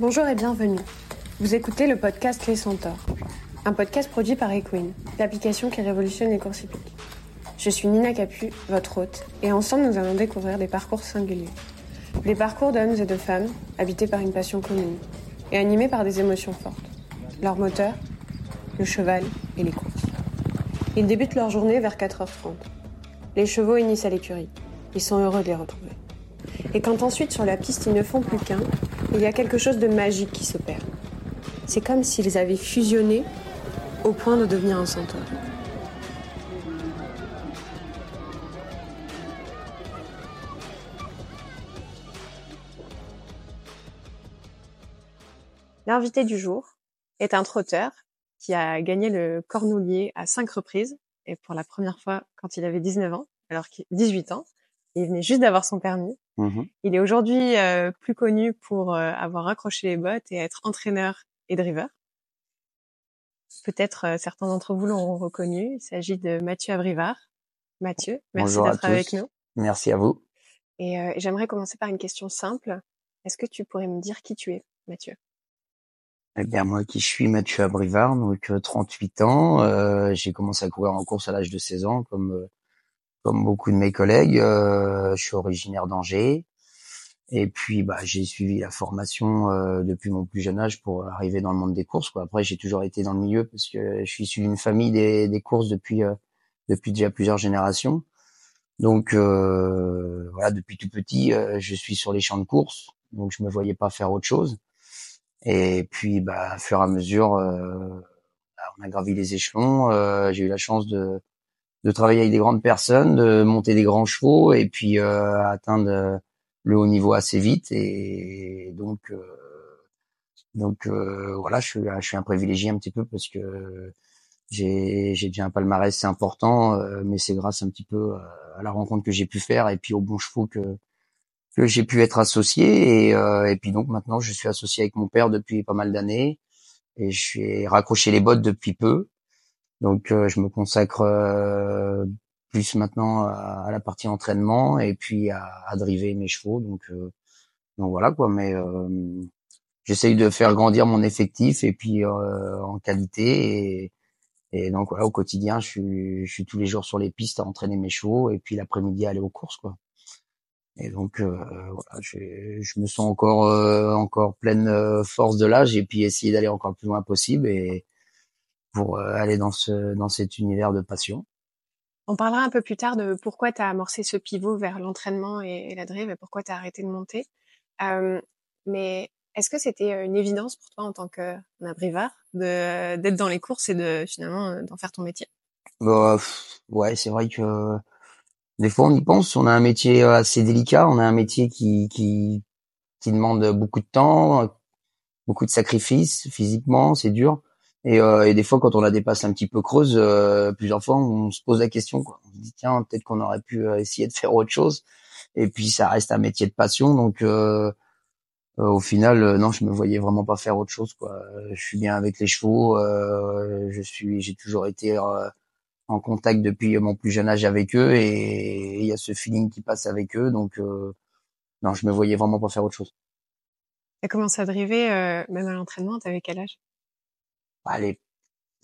Bonjour et bienvenue. Vous écoutez le podcast Les Centaures, un podcast produit par Equine, l'application qui révolutionne les courses hippiques. Je suis Nina Capu, votre hôte, et ensemble nous allons découvrir des parcours singuliers. Des parcours d'hommes et de femmes habités par une passion commune et animés par des émotions fortes. Leur moteur, le cheval et les courses. Ils débutent leur journée vers 4h30. Les chevaux initient à l'écurie. Ils sont heureux de les retrouver. Et quand ensuite sur la piste ils ne font plus qu'un, il y a quelque chose de magique qui s'opère. C'est comme s'ils avaient fusionné au point de devenir un centaure. L'invité du jour est un trotteur qui a gagné le Cornoulier à cinq reprises et pour la première fois quand il avait 19 ans, alors qu'il 18 ans. Il venait juste d'avoir son permis. Mmh Il est aujourd'hui euh, plus connu pour euh, avoir accroché les bottes et être entraîneur et driver. Peut-être euh, certains d'entre vous l'ont reconnu. Il s'agit de Mathieu Abrivard. Mathieu, merci d'être avec nous. Merci à vous. Et j'aimerais commencer par une question simple. Est-ce que tu pourrais me dire qui tu es, Mathieu? Eh bien, moi qui suis Mathieu Abrivard, donc euh, 38 ans, euh, j'ai commencé à courir en course à l'âge de 16 ans, comme euh, comme beaucoup de mes collègues. Euh, je suis originaire d'Angers. Et puis, bah, j'ai suivi la formation euh, depuis mon plus jeune âge pour arriver dans le monde des courses. Quoi. Après, j'ai toujours été dans le milieu parce que je suis issu d'une famille des, des courses depuis euh, depuis déjà plusieurs générations. Donc, euh, voilà, depuis tout petit, euh, je suis sur les champs de course. Donc, je me voyais pas faire autre chose. Et puis, bah, au fur et à mesure, euh, bah, on a gravi les échelons. J'ai eu la chance de, de travailler avec des grandes personnes, de monter des grands chevaux et puis euh, atteindre euh, le haut niveau assez vite. Et donc, euh, donc euh, voilà, je suis, je suis un privilégié un petit peu parce que j'ai déjà un palmarès, c'est important, mais c'est grâce un petit peu à la rencontre que j'ai pu faire et puis aux bons chevaux que que j'ai pu être associé et, et puis donc maintenant je suis associé avec mon père depuis pas mal d'années et je suis raccroché les bottes depuis peu donc euh, je me consacre euh, plus maintenant à, la partie entraînement et puis à, à driver mes chevaux. Donc euh, donc voilà quoi. Mais j'essaye de faire grandir mon effectif et puis en qualité. Et et donc voilà au quotidien je suis je suis tous les jours sur les pistes à entraîner mes chevaux et puis l'après-midi à aller aux courses quoi. Et donc euh, voilà, je, je me sens encore euh, encore pleine force de l'âge et puis essayer d'aller encore plus loin possible et pour euh, aller dans ce dans cet univers de passion. On parlera un peu plus tard de pourquoi tu as amorcé ce pivot vers l'entraînement et, et la drive et pourquoi tu as arrêté de monter. Euh, mais est-ce que c'était une évidence pour toi en tant qu'un abrivard de d'être dans les courses et de finalement euh, d'en faire ton métier? Bah, ouais, c'est vrai que des fois on y pense. On a un métier euh, assez délicat. On a un métier qui qui qui demande beaucoup de temps, beaucoup de sacrifices physiquement. C'est dur. Et, euh, et des fois, quand on la dépasse un petit peu creuse, euh, plusieurs fois, on se pose la question. Quoi. On se dit tiens, peut-être qu'on aurait pu euh, essayer de faire autre chose. Et puis, ça reste un métier de passion. Donc, euh, euh, au final, euh, non, je me voyais vraiment pas faire autre chose. Quoi. Je suis bien avec les chevaux. je suis, j'ai toujours été en contact depuis mon plus jeune âge avec eux, et il y a ce feeling qui passe avec eux. Donc, non, je me voyais vraiment pas faire autre chose. Tu as commencé à driver même à l'entraînement, t'avais quel âge? Allez,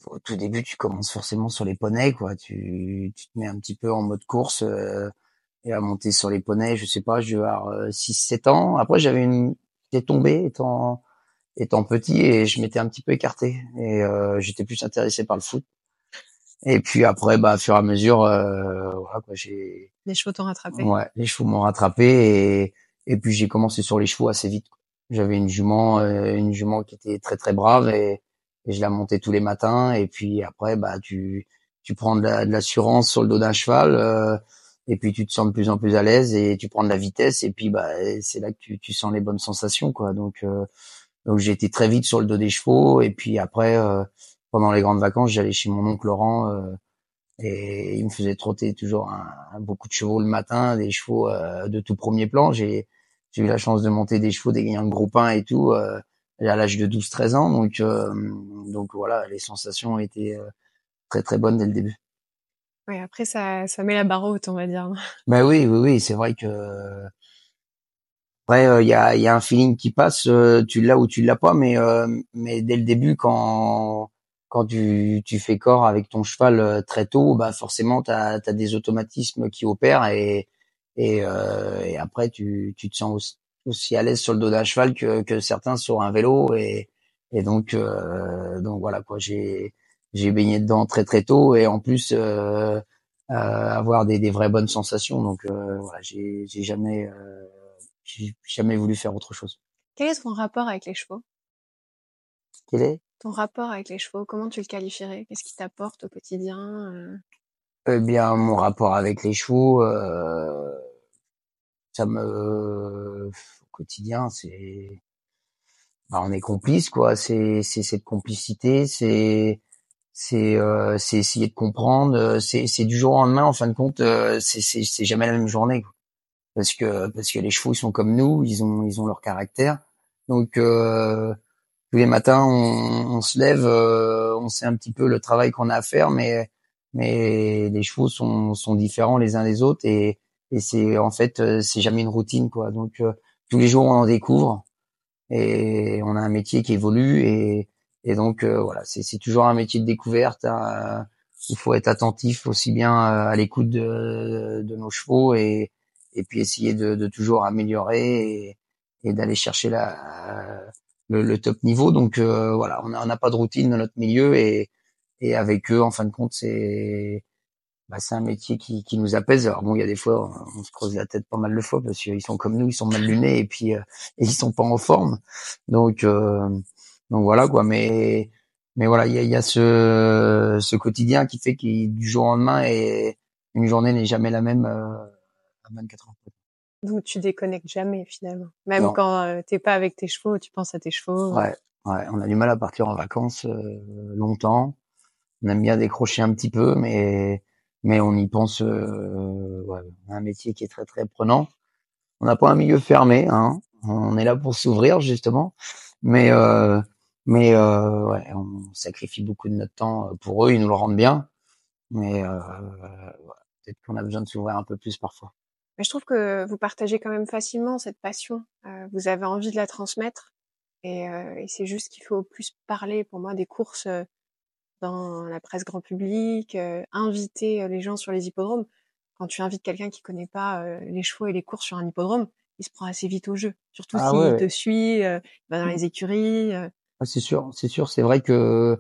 au tout début, tu commences forcément sur les poneys, quoi. Tu, tu te mets un petit peu en mode course euh, et à monter sur les poneys. Je sais pas, je vais avoir 6-7 ans. Après, j'avais une, j'étais tombé étant étant petit et je m'étais un petit peu écarté et euh, j'étais plus intéressé par le foot. Et puis après, bah, au fur et à mesure, euh, voilà, quoi, j'ai, Les chevaux t'ont rattrapé ouais, les chevaux m'ont rattrapé et et puis j'ai commencé sur les chevaux assez vite. J'avais une jument, euh, une jument qui était très très brave et, et je la montais tous les matins. Et puis après, bah, tu tu prends de la- de l'assurance sur le dos d'un cheval. euh, et puis tu te sens de plus en plus à l'aise et tu prends de la vitesse et puis bah c'est là que tu, tu sens les bonnes sensations quoi donc euh, donc j'ai été très vite sur le dos des chevaux et puis après euh, pendant les grandes vacances j'allais chez mon oncle Laurent euh, et il me faisait trotter toujours un, beaucoup de chevaux le matin des chevaux euh, de tout premier plan j'ai j'ai eu la chance de monter des chevaux des gagnants de groupe 1 et tout euh, à l'âge de 12 13 ans. Donc euh, donc voilà les sensations étaient euh, très très bonnes dès le début. Ouais, après ça, ça met la barre haute, on va dire. Ben oui, oui, oui, c'est vrai que Après, il y, a, y a un feeling qui passe, tu l'as ou tu l'as pas, mais mais dès le début, quand quand tu, tu fais corps avec ton cheval très tôt, bah forcément, tu as, des automatismes qui opèrent et et, et après, tu, tu te sens aussi, aussi à l'aise sur le dos d'un cheval que, que certains sur un vélo et et donc donc voilà quoi, j'ai j'ai baigné dedans très très tôt et en plus euh, avoir des, des vraies bonnes sensations. Donc voilà, j'ai j'ai jamais j'ai jamais voulu faire autre chose. Quel est ton rapport avec les chevaux? Quel est? Ton rapport avec les chevaux, comment tu le qualifierais? Qu'est-ce qui t'apporte au quotidien euh? Eh bien, mon rapport avec les chevaux, euh, ça me, au quotidien, c'est, bah, on est complice, quoi. C'est, c'est cette complicité, c'est, c'est, euh, c'est essayer de comprendre. C'est, c'est du jour au lendemain, en fin de compte, c'est, c'est, c'est jamais la même journée. Quoi parce que parce que les chevaux ils sont comme nous, ils ont ils ont leur caractère. Donc euh, tous les matins on, on se lève, euh, on sait un petit peu le travail qu'on a à faire, mais mais les chevaux sont sont différents les uns des autres et et c'est en fait euh, c'est jamais une routine quoi. Donc euh, tous les jours on en découvre et on a un métier qui évolue et et donc voilà c'est toujours un métier de découverte. Hein. Il faut être attentif aussi bien à l'écoute de, de nos chevaux et et puis essayer de, de toujours améliorer et, et d'aller chercher la, le, le, top niveau. Donc euh, voilà, on n'a pas de routine dans notre milieu et, et avec eux, en fin de compte, c'est bah, c'est un métier qui, qui nous apaise. Alors bon, il y a des fois, on, se creuse la tête pas mal de fois parce qu'ils sont comme nous, ils sont mal lunés et puis euh, et ils sont pas en forme. Donc euh, donc voilà quoi. Mais mais voilà, il y a, y a, ce ce quotidien qui fait qu'il du jour au lendemain et une journée n'est jamais la même euh, à 24 heures. Donc tu déconnectes jamais finalement. Même quand euh, t'es pas avec tes chevaux, tu penses à tes chevaux. Ouais, ouais. On a du mal à partir en vacances longtemps. On aime bien décrocher un petit peu, mais mais on y pense. Euh, ouais, un métier qui est très très prenant. On n'a pas un milieu fermé, hein. On est là pour s'ouvrir justement, mais euh, mais euh, ouais, on sacrifie beaucoup de notre temps pour eux. Ils nous le rendent bien, mais euh, peut-être qu'on a besoin de s'ouvrir un peu plus parfois. Mais je trouve que vous partagez quand même facilement cette passion. Euh, vous avez envie de la transmettre. Et, euh, et c'est juste qu'il faut plus parler pour moi des courses dans la presse grand public, euh, inviter les gens sur les hippodromes. Quand tu invites quelqu'un qui connaît pas les chevaux et les courses sur un hippodrome, il se prend assez vite au jeu. Surtout ah s'il te suit, il va dans mmh. les écuries. c'est sûr, c'est sûr. C'est vrai que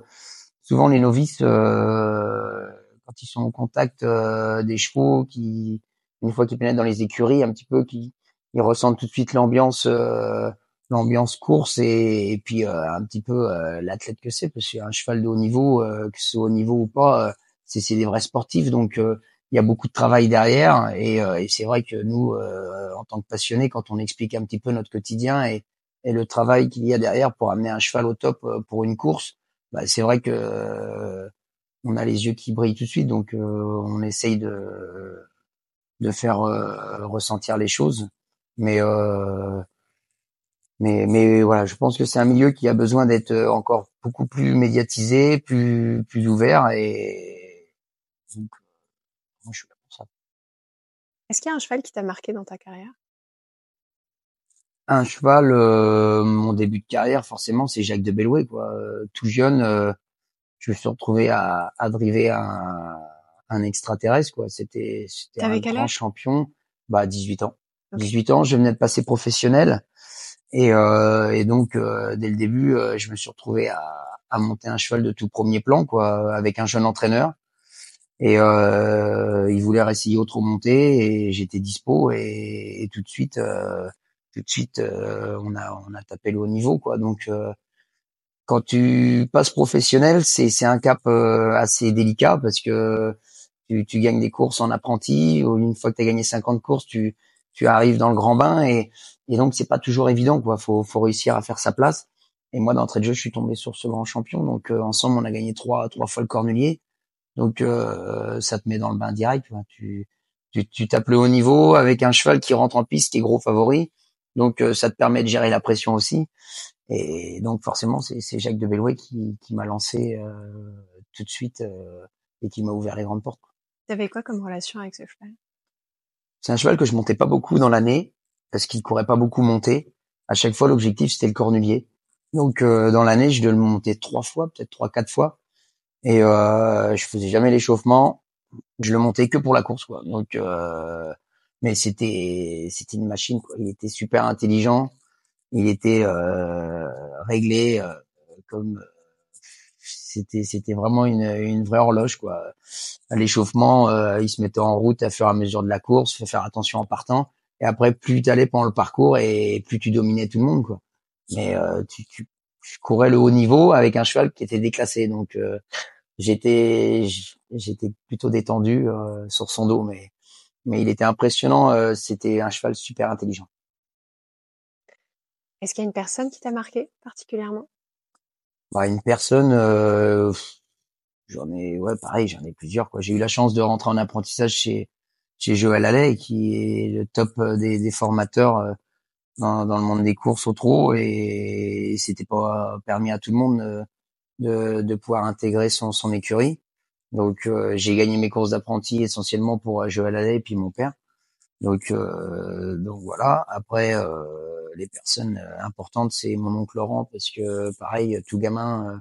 souvent les novices, quand ils sont au contact des chevaux, qui une fois qu'ils pénètrent dans les écuries, un petit peu, qui ils ressentent tout de suite l'ambiance, euh, l'ambiance course et, et puis euh, un petit peu euh, l'athlète que c'est, parce qu'un cheval de haut niveau, que ce soit haut niveau ou pas, c'est, c'est des vrais sportifs, donc il y a beaucoup de travail derrière. Et, et c'est vrai que nous, en tant que passionnés, quand on explique un petit peu notre quotidien et, et le travail qu'il y a derrière pour amener un cheval au top pour une course, bah, c'est vrai que on a les yeux qui brillent tout de suite, donc on essaye de de faire euh, ressentir les choses. Mais euh, mais mais voilà, je pense que c'est un milieu qui a besoin d'être euh, encore beaucoup plus médiatisé, plus plus ouvert et donc moi je suis là pour ça. Est-ce qu'il y a un cheval qui t'a marqué dans ta carrière? Un cheval, mon début de carrière, forcément, c'est Jacques de Bellouet, quoi. tout jeune, je me suis retrouvé à, à driver un, un extraterrestre quoi. C'était c'était un grand champion. Bah 18 ans. 18 ans, je venais de passer professionnel et, euh, et donc euh, dès le début, euh, je me suis retrouvé à, à, monter un cheval de tout premier plan quoi, avec un jeune entraîneur. Et il voulait essayer autre montée et j'étais dispo et, et, tout de suite, tout de suite, on a on a tapé le haut niveau quoi. Donc quand tu passes professionnel, c'est c'est un cap assez délicat parce que tu, tu, gagnes des courses en apprenti, une fois que tu as gagné 50 courses, tu, tu arrives dans le grand bain et, et donc c'est pas toujours évident quoi. Faut, faut réussir à faire sa place. Et moi d'entrée de jeu, je suis tombé sur ce grand champion. Donc euh, ensemble, on a gagné trois fois le Cornelier. Donc euh, ça te met dans le bain direct. Tu, tu, tu tapes le haut niveau avec un cheval qui rentre en piste, qui gros favori. Donc euh, ça te permet de gérer la pression aussi. Et donc forcément, c'est Jacques de Bellouet qui, qui m'a lancé tout de suite et qui m'a ouvert les grandes portes. T'avais quoi comme relation avec ce cheval? C'est un cheval que je montais pas beaucoup dans l'année parce qu'il courait pas beaucoup monter. À chaque fois, l'objectif c'était le cornulier. Donc euh, dans l'année, je devais le monter trois fois, peut-être trois, quatre fois, et euh, je faisais jamais l'échauffement. Je le montais que pour la course, quoi. Donc, euh, mais c'était c'était une machine, quoi. Il était super intelligent, il était euh, réglé euh, comme c'était c'était vraiment une, une vraie horloge quoi. L'échauffement, euh, il se mettait en route à fur et à mesure de la course, faut faire attention en partant. Et après, plus tu allais pendant le parcours et plus tu dominais tout le monde quoi. Mais euh, tu, courais le haut niveau avec un cheval qui était déclassé, donc euh, j'étais j'étais plutôt détendu sur son dos, mais mais il était impressionnant. C'était un cheval super intelligent. Est-ce qu'il y a une personne qui t'a marqué particulièrement? Bah, une personne, euh, j'en ai, ouais, pareil, j'en ai plusieurs. Quoi. J'ai eu la chance de rentrer en apprentissage chez chez Joël Allais, qui est le top euh, des, des formateurs euh, dans, dans, le monde des courses au trot, et, c'était pas permis à tout le monde de, de pouvoir intégrer son, son écurie. Donc j'ai gagné mes courses d'apprenti essentiellement pour Joël Allais et puis mon père. Donc donc voilà. Après les personnes euh, importantes, c'est mon oncle Laurent, parce que pareil, tout gamin, euh,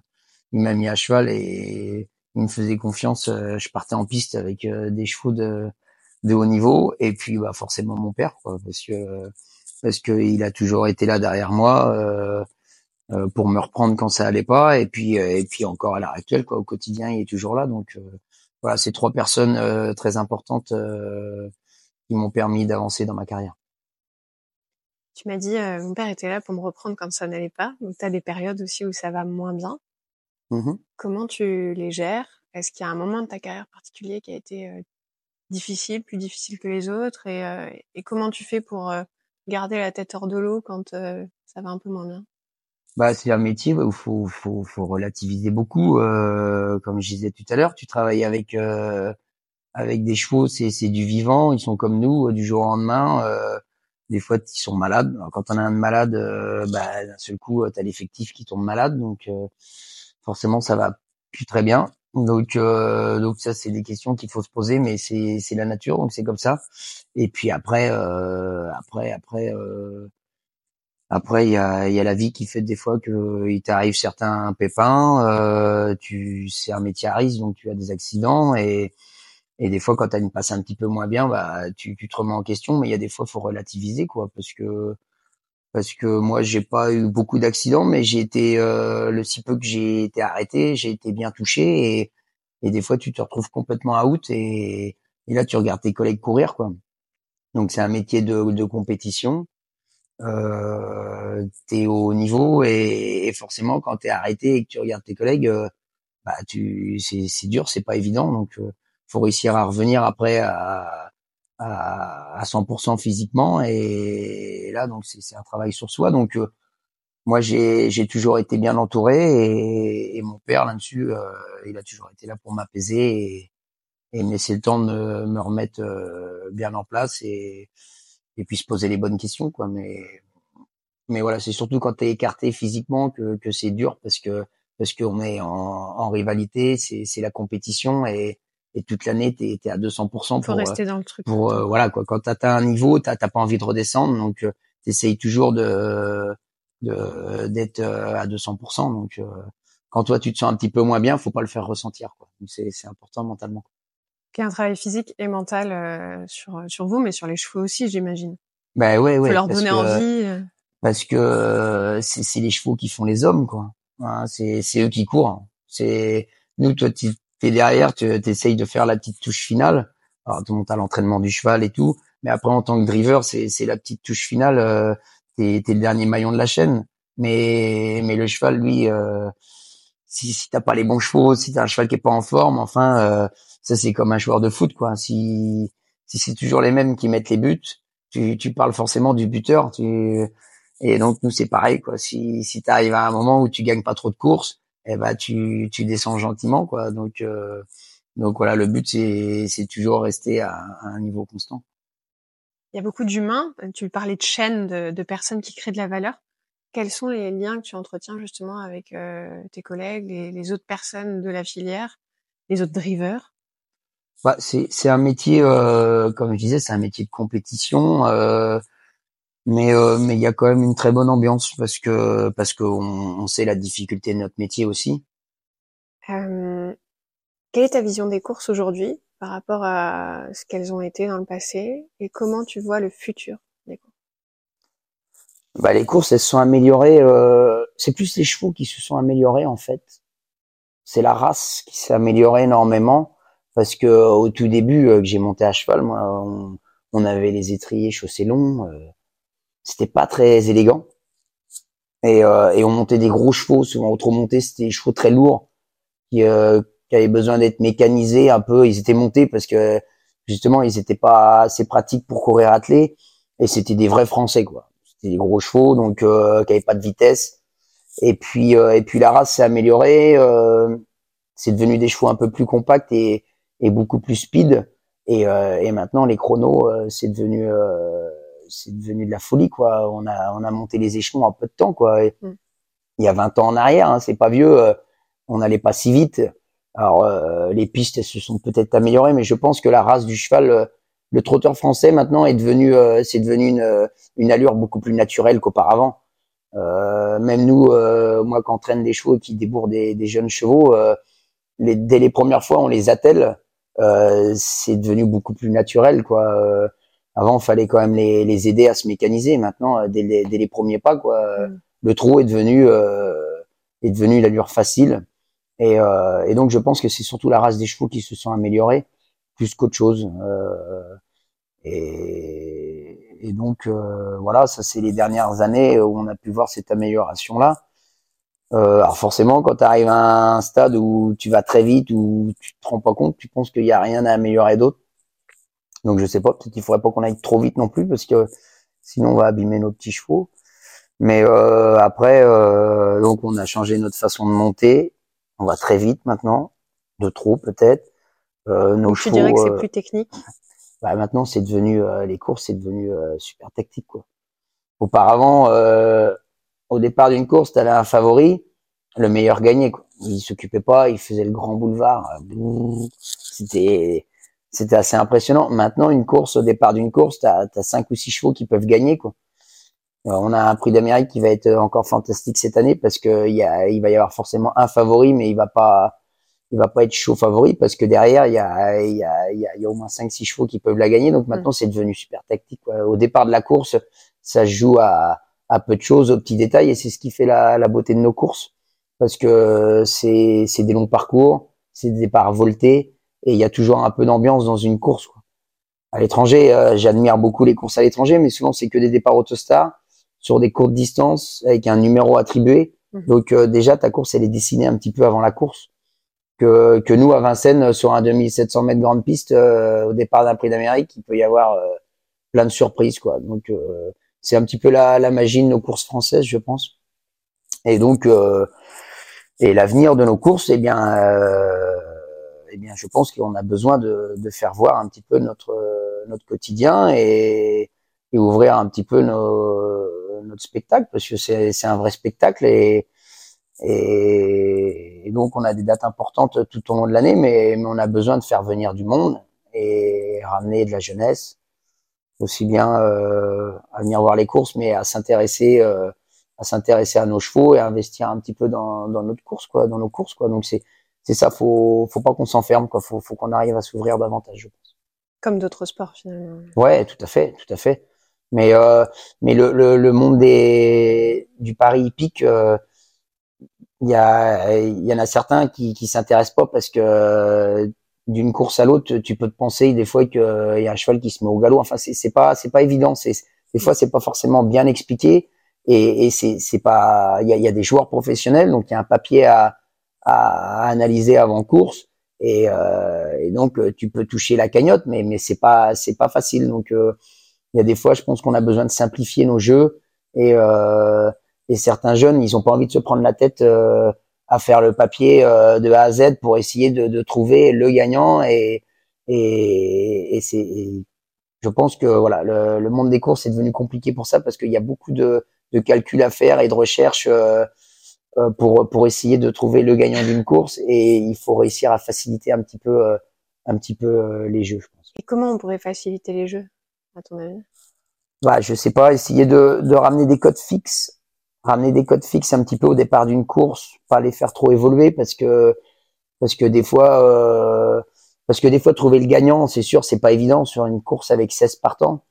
il m'a mis à cheval et il me faisait confiance. Euh, je partais en piste avec des chevaux de, de haut niveau, et puis bah forcément mon père, quoi, parce que parce que il a toujours été là derrière moi. Euh, pour me reprendre quand ça allait pas et puis et puis encore à l'heure actuelle quoi au quotidien il est toujours là donc voilà c'est trois personnes très importantes qui m'ont permis d'avancer dans ma carrière tu m'as dit, euh, mon père était là pour me reprendre quand ça n'allait pas. Donc, tu as des périodes aussi où ça va moins bien. Mmh Comment tu les gères? Est-ce qu'il y a un moment de ta carrière particulier qui a été euh, difficile, plus difficile que les autres? Et, euh, et, comment tu fais pour garder la tête hors de l'eau quand ça va un peu moins bien? Bah, c'est un métier où faut, faut, faut relativiser beaucoup. comme je disais tout à l'heure, tu travailles avec avec des chevaux, c'est du vivant, ils sont comme nous, du jour au lendemain des fois ils sont malades. quand on a un malade, euh, bah, d'un seul coup, euh, tu as l'effectif qui tombe malade, donc euh, forcément ça va plus très bien. Donc donc ça c'est des questions qu'il faut se poser, mais c'est la nature, donc c'est comme ça. Et puis après après après après il y a y a la vie qui fait des fois que il t'arrive certains pépins. tu c'est un métier à risque, donc tu as des accidents et et des fois, quand tu as une passe un petit peu moins bien, bah tu, tu te remets en question. Mais il y a des fois, faut relativiser, quoi, parce que parce que moi, j'ai pas eu beaucoup d'accidents, mais j'ai été euh, le si peu que j'ai été arrêté, j'ai été bien touché. Et, et des fois, tu te retrouves complètement out et, et là, tu regardes tes collègues courir, quoi. Donc, c'est un métier de, de compétition. Euh, t'es au niveau et, et forcément, quand t'es arrêté et que tu regardes tes collègues, euh, bah tu c'est dur, c'est pas évident. Donc euh, faut réussir à revenir après à, à, à 100% physiquement et, là donc c'est un travail sur soi. Donc euh, moi j'ai toujours été bien entouré et, et mon père là-dessus euh, il a toujours été là pour m'apaiser et, et me laisser le temps de me, remettre euh, bien en place et et puis se poser les bonnes questions quoi. Mais mais voilà c'est surtout quand tu es écarté physiquement que que c'est dur parce que parce qu'on est en, en rivalité c'est la compétition et et toute l'année t'es es à 200% pour Faut rester dans le truc. Pour euh, voilà quoi, quand t'as un niveau, t'as pas envie de redescendre, donc euh, t'essayes toujours de d'être euh, à 200%. Donc quand toi tu te sens un petit peu moins bien, faut pas le faire ressentir quoi. C'est c'est important mentalement. Il y a un travail physique et mental sur sur vous, mais sur les chevaux aussi, j'imagine. Ben ouais ouais. Faut leur donner envie. Parce que c'est les chevaux qui font les hommes quoi. Hein, c'est c'est eux qui courent. C'est nous toi tu et derrière, tu essayes de faire la petite touche finale. Alors, tout le monde l'entraînement du cheval et tout, mais après, en tant que driver, c'est, la petite touche finale. Euh, t'es, t'es le dernier maillon de la chaîne. Mais, mais le cheval, lui, euh, si, si t'as pas les bons chevaux, si t'as un cheval qui est pas en forme, enfin, euh, ça c'est comme un joueur de foot, quoi. Si, si c'est toujours les mêmes qui mettent les buts, tu, tu parles forcément du buteur. Tu, et donc nous c'est pareil, quoi. Si, si t'arrives à un moment où tu gagnes pas trop de courses, eh ben tu tu descends gentiment quoi. Donc euh, donc voilà, le but c'est c'est toujours rester à, un niveau constant. Il y a beaucoup d'humains. Tu parlais de chaînes de, de, personnes qui créent de la valeur. Quels sont les liens que tu entretiens justement avec euh, tes collègues, les, les, autres personnes de la filière, les autres drivers? Bah, c'est c'est un métier, euh, comme je disais, c'est un métier de compétition. Euh, Mais euh, mais il y a quand même une très bonne ambiance parce que parce qu'on on sait la difficulté de notre métier aussi. Euh, quelle est ta vision des courses aujourd'hui par rapport à ce qu'elles ont été dans le passé et comment tu vois le futur des courses? Bah, les courses elles se sont améliorées. Euh, c'est plus les chevaux qui se sont améliorés en fait. C'est la race qui s'est améliorée énormément parce que au tout début euh, que j'ai monté à cheval, moi, on, on avait les étriers chaussés longs. Euh, c'était pas très élégant. Et, euh, et, on montait des gros chevaux, souvent autre monté, c'était des chevaux très lourds qui, euh, qui avaient besoin d'être mécanisés un peu. Ils étaient montés parce que justement ils étaient pas assez pratiques pour courir attelé et c'était des vrais Français quoi. C'était des gros chevaux donc euh, qui avaient pas de vitesse. Et puis euh, et puis la race s'est améliorée. Euh, c'est devenu des chevaux un peu plus compacts et, et beaucoup plus speed. Et, et maintenant les chronos c'est devenu c'est devenu de la folie quoi. On a on a monté les échelons en peu de temps quoi. Et, mm. Il y a 20 ans en arrière, hein, c'est pas vieux. Euh, on n'allait pas si vite. Alors euh, les pistes elles se sont peut-être améliorées, mais je pense que la race du cheval, euh, le trotteur français maintenant est devenu c'est devenu une, une allure beaucoup plus naturelle qu'auparavant. même nous, moi quand traîne des chevaux qui débourrent des, des jeunes chevaux, les, dès les premières fois on les attelle, c'est devenu beaucoup plus naturel quoi avant, il fallait quand même les, les, aider à se mécaniser. Maintenant, euh, dès les, dès les premiers pas, quoi, mm. le trot est devenu euh, est devenu l'allure facile. Et, euh, et, donc, je pense que c'est surtout la race des chevaux qui se sont améliorés plus qu'autre chose. Euh, et, et, donc, euh, voilà, ça c'est les dernières années où on a pu voir cette amélioration-là. Euh, alors forcément, quand tu arrives à un stade où tu vas très vite, où tu te rends pas compte, tu penses qu'il n'y a rien à améliorer d'autre. Donc je sais pas, peut-être qu'il faudrait pas qu'on aille trop vite non plus parce que sinon on va abîmer nos petits chevaux. Mais euh, après, euh, donc on a changé notre façon de monter. On va très vite maintenant, de trop peut-être. Euh, nos tu dirais que c'est euh, plus technique? Bah, maintenant c'est devenu euh, les courses, c'est devenu super tactique quoi. Auparavant, au départ d'une course, tu avais un favori, le meilleur gagnait. Quoi. Il s'occupait pas, il faisait le grand boulevard. C'était c'était assez impressionnant. Maintenant, une course, au départ d'une course, tu as, cinq ou six chevaux qui peuvent gagner. Quoi. On a un prix d'Amérique qui va être encore fantastique cette année parce que il, y a, il va y avoir forcément un favori, mais il va pas, il va pas être chaud favori parce que derrière il y a, il y a, il y a, au moins cinq six chevaux qui peuvent la gagner. Donc maintenant mm. c'est devenu super tactique. Quoi. Au départ de la course, ça se joue à, à peu de choses, aux petits détails, et c'est ce qui fait la, la beauté de nos courses parce que c'est c'est des longs parcours, c'est des départs voltés et il y a toujours un peu d'ambiance dans une course. Quoi. À l'étranger, euh, j'admire beaucoup les courses à l'étranger, mais souvent c'est que des départs autostar sur des courtes distances avec un numéro attribué. Mmh. Donc euh, déjà ta course elle est dessinée un petit peu avant la course. Que, que nous à Vincennes sur un 2700 mètres grande piste euh, au départ d'un prix d'Amérique, il peut y avoir plein de surprises quoi. Donc c'est un petit peu la, la magie de nos courses françaises, je pense. Et donc et l'avenir de nos courses, eh bien eh bien, je pense qu'on a besoin de, faire voir un petit peu notre notre quotidien et, ouvrir un petit peu notre spectacle parce que c'est un vrai spectacle et, donc on a des dates importantes tout au long de l'année, mais, on a besoin de faire venir du monde et ramener de la jeunesse aussi bien euh, à venir voir les courses, mais à s'intéresser euh, à s'intéresser à nos chevaux et investir un petit peu dans, dans notre course quoi, dans nos courses quoi. Donc c'est c'est ça, faut faut pas qu'on s'enferme, quoi. Faut faut qu'on arrive à s'ouvrir davantage, je pense. Comme d'autres sports finalement. Ouais, tout à fait, tout à fait. Mais euh, mais le, le, le monde des du pari hippique, euh, il y a il y en a certains qui qui s'intéressent pas parce que euh, d'une course à l'autre, tu peux te penser des fois qu'il y a un cheval qui se met au galop. Enfin, c'est c'est pas c'est pas évident. C'est des fois c'est pas forcément bien expliqué et, et c'est c'est pas il y a, y a des joueurs professionnels donc il y a un papier à à, analyser avant course. Et, euh, et, donc euh, tu peux toucher la cagnotte mais mais c'est pas c'est pas facile. Donc euh, il y a des fois je pense qu'on a besoin de simplifier nos jeux. Et euh, et certains jeunes ils ont pas envie de se prendre la tête euh, à faire le papier de A à Z pour essayer de, de trouver le gagnant. Et et, et c'est je pense que voilà le, le, monde des courses est devenu compliqué pour ça parce qu'il y a beaucoup de, de calculs à faire et de recherches pour pour essayer de trouver le gagnant d'une course et il faut réussir à faciliter un petit peu euh, un petit peu euh, les jeux, je pense. Et comment on pourrait faciliter les jeux, à ton avis? Bah, je sais pas, essayer de, de ramener des codes fixes, ramener des codes fixes un petit peu au départ d'une course, pas les faire trop évoluer parce que parce que des fois euh, parce que des fois trouver le gagnant, c'est sûr, c'est pas évident sur une course avec 16 partants.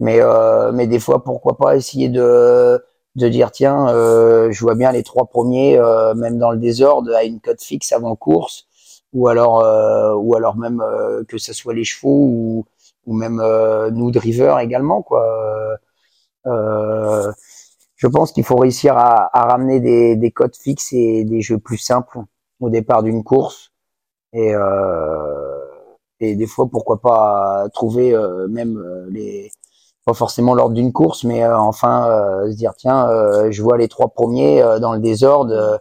Mais euh, mais des fois pourquoi pas essayer de de dire tiens, euh, je vois bien les trois premiers euh, même dans le désordre à une cote fixe avant course ou alors euh, ou alors même euh, que ce soit les chevaux ou ou même nous driver également quoi. Je pense qu'il faut réussir à, à ramener des, des codes fixes et des jeux plus simples au départ d'une course et et des fois pourquoi pas trouver même les pas forcément l'ordre d'une course mais euh, enfin euh, se dire tiens euh, je vois les trois premiers dans le désordre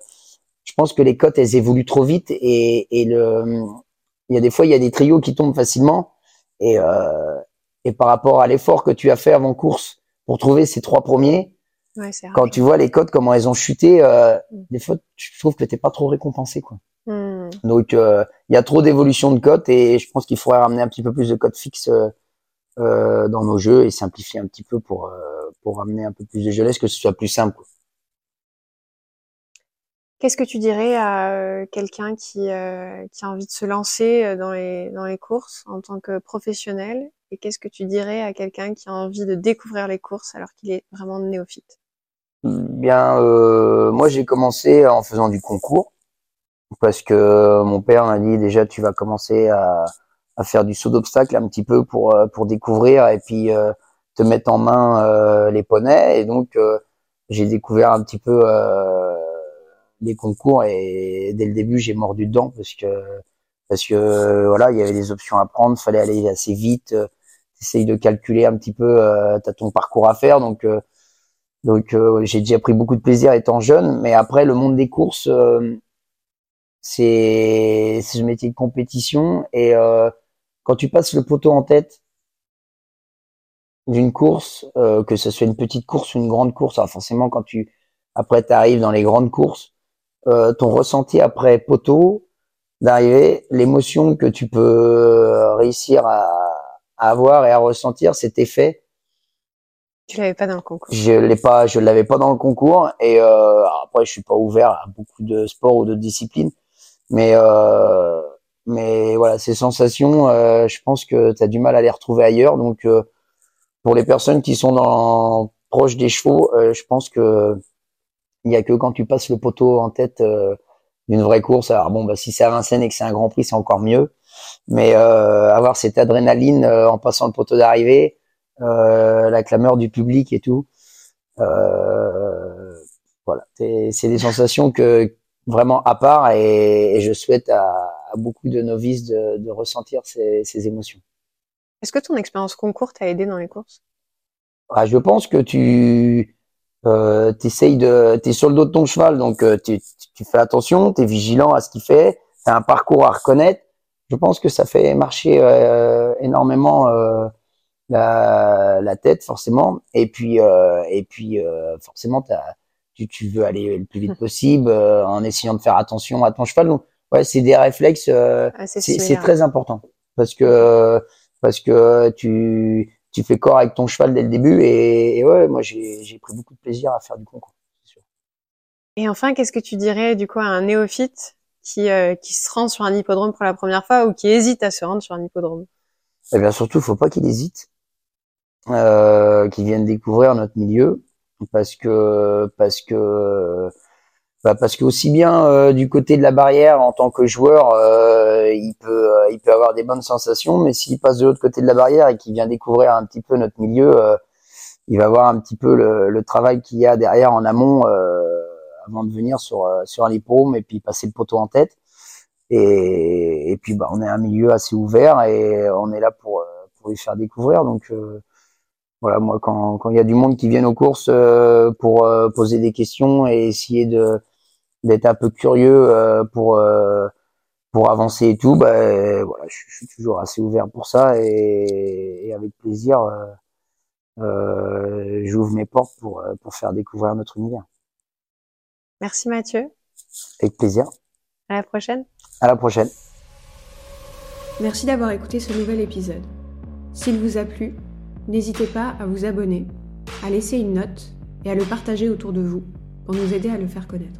je pense que les cotes elles évoluent trop vite et, et le il y a des fois il y a des trios qui tombent facilement et et par rapport à l'effort que tu as fait avant course pour trouver ces trois premiers Ouais, quand tu vois les cotes comment elles ont chuté euh, des fois tu trouves que t'es pas trop récompensé quoi. Hmm. donc euh, il y a trop d'évolution de cotes et je pense qu'il faudrait ramener un petit peu plus de cotes fixes euh, dans nos jeux et simplifier un petit peu pour euh, pour ramener un peu plus de jeunesse que ce soit plus simple. Qu'est-ce que tu dirais à euh, quelqu'un qui, euh, qui a envie de se lancer euh, dans les, dans les courses en tant que professionnel? Et qu'est-ce que tu dirais à quelqu'un qui a envie de découvrir les courses alors qu'il est vraiment néophyte? Bien, euh, moi j'ai commencé en faisant du concours parce que mon père m'a dit déjà tu vas commencer à, à faire du saut d'obstacle un petit peu pour euh, pour découvrir et puis euh, te mettre en main euh, les poneys. Et donc j'ai découvert un petit peu les concours et dès le début j'ai mordu dedans parce que parce que voilà il y avait des options à prendre. Fallait aller assez vite. T'essayes de calculer un petit peu euh, t'as ton parcours à faire. Donc euh, donc euh, j'ai déjà pris beaucoup de plaisir étant jeune, mais après le monde des courses, c'est ce métier de compétition. Et quand tu passes le poteau en tête d'une course, euh, que ce soit une petite course ou une grande course, alors forcément quand tu après tu arrives dans les grandes courses, euh, ton ressenti après poteau d'arriver, l'émotion que tu peux réussir à, à avoir et à ressentir, cet effet Tu l'avais pas dans le concours. je l'ai pas, je l'avais pas dans le concours et euh, après je suis pas ouvert à beaucoup de sports ou de disciplines, mais euh, mais voilà ces sensations, euh, je pense que tu as du mal à les retrouver ailleurs. Donc euh, pour les personnes qui sont proches des chevaux, euh, je pense que il y a que quand tu passes le poteau en tête d'une vraie course. Alors bon bah si c'est à Vincennes et que c'est un Grand Prix, c'est encore mieux. Mais avoir cette adrénaline en passant le poteau d'arrivée, la clameur du public et tout. Voilà, c'est c'est des sensations que vraiment à part et, et je souhaite à, à beaucoup de novices de, de ressentir ces, ces émotions. Est-ce que ton expérience concours t'a aidé dans les courses? Ah, je pense que tu euh, de, t'es sur le dos de ton cheval, donc euh, tu, tu fais attention, t'es vigilant à ce qu'il fait, t'as un parcours à reconnaître. Je pense que ça fait marcher euh, énormément euh, la, la tête forcément, et puis et puis forcément tu, tu veux aller le plus vite possible en essayant de faire attention à ton cheval. Donc ouais, c'est des réflexes, euh, Assez c'est très important parce que parce que tu tu fais corps avec ton cheval dès le début et, et ouais, moi j'ai pris beaucoup de plaisir à faire du concours. sûr. Et enfin, qu'est-ce que tu dirais du coup à un néophyte qui, euh, qui se rend sur un hippodrome pour la première fois ou qui hésite à se rendre sur un hippodrome? Eh bien surtout, faut pas qu'il hésite, euh, qu'il vienne découvrir notre milieu parce que parce que bah parce que aussi bien euh, du côté de la barrière en tant que joueur, euh, il peut euh, il peut avoir des bonnes sensations, mais s'il passe de l'autre côté de la barrière et qu'il vient découvrir un petit peu notre milieu, il va voir un petit peu le, le travail qu'il y a derrière en amont avant de venir sur sur hippodrome et puis passer le poteau en tête. Et, et puis bah on est un milieu assez ouvert et on est là pour pour lui faire découvrir. Donc voilà, moi quand quand il y a du monde qui vient aux courses pour poser des questions et essayer de d'être un peu curieux euh, pour euh, pour avancer et tout, bah voilà, je, je suis toujours assez ouvert pour ça et, et avec plaisir, euh, euh, j'ouvre mes portes pour euh, pour faire découvrir notre univers. Merci Mathieu. Avec plaisir. À la prochaine. À la prochaine. Merci d'avoir écouté ce nouvel épisode. S'il vous a plu, n'hésitez pas à vous abonner, à laisser une note et à le partager autour de vous pour nous aider à le faire connaître.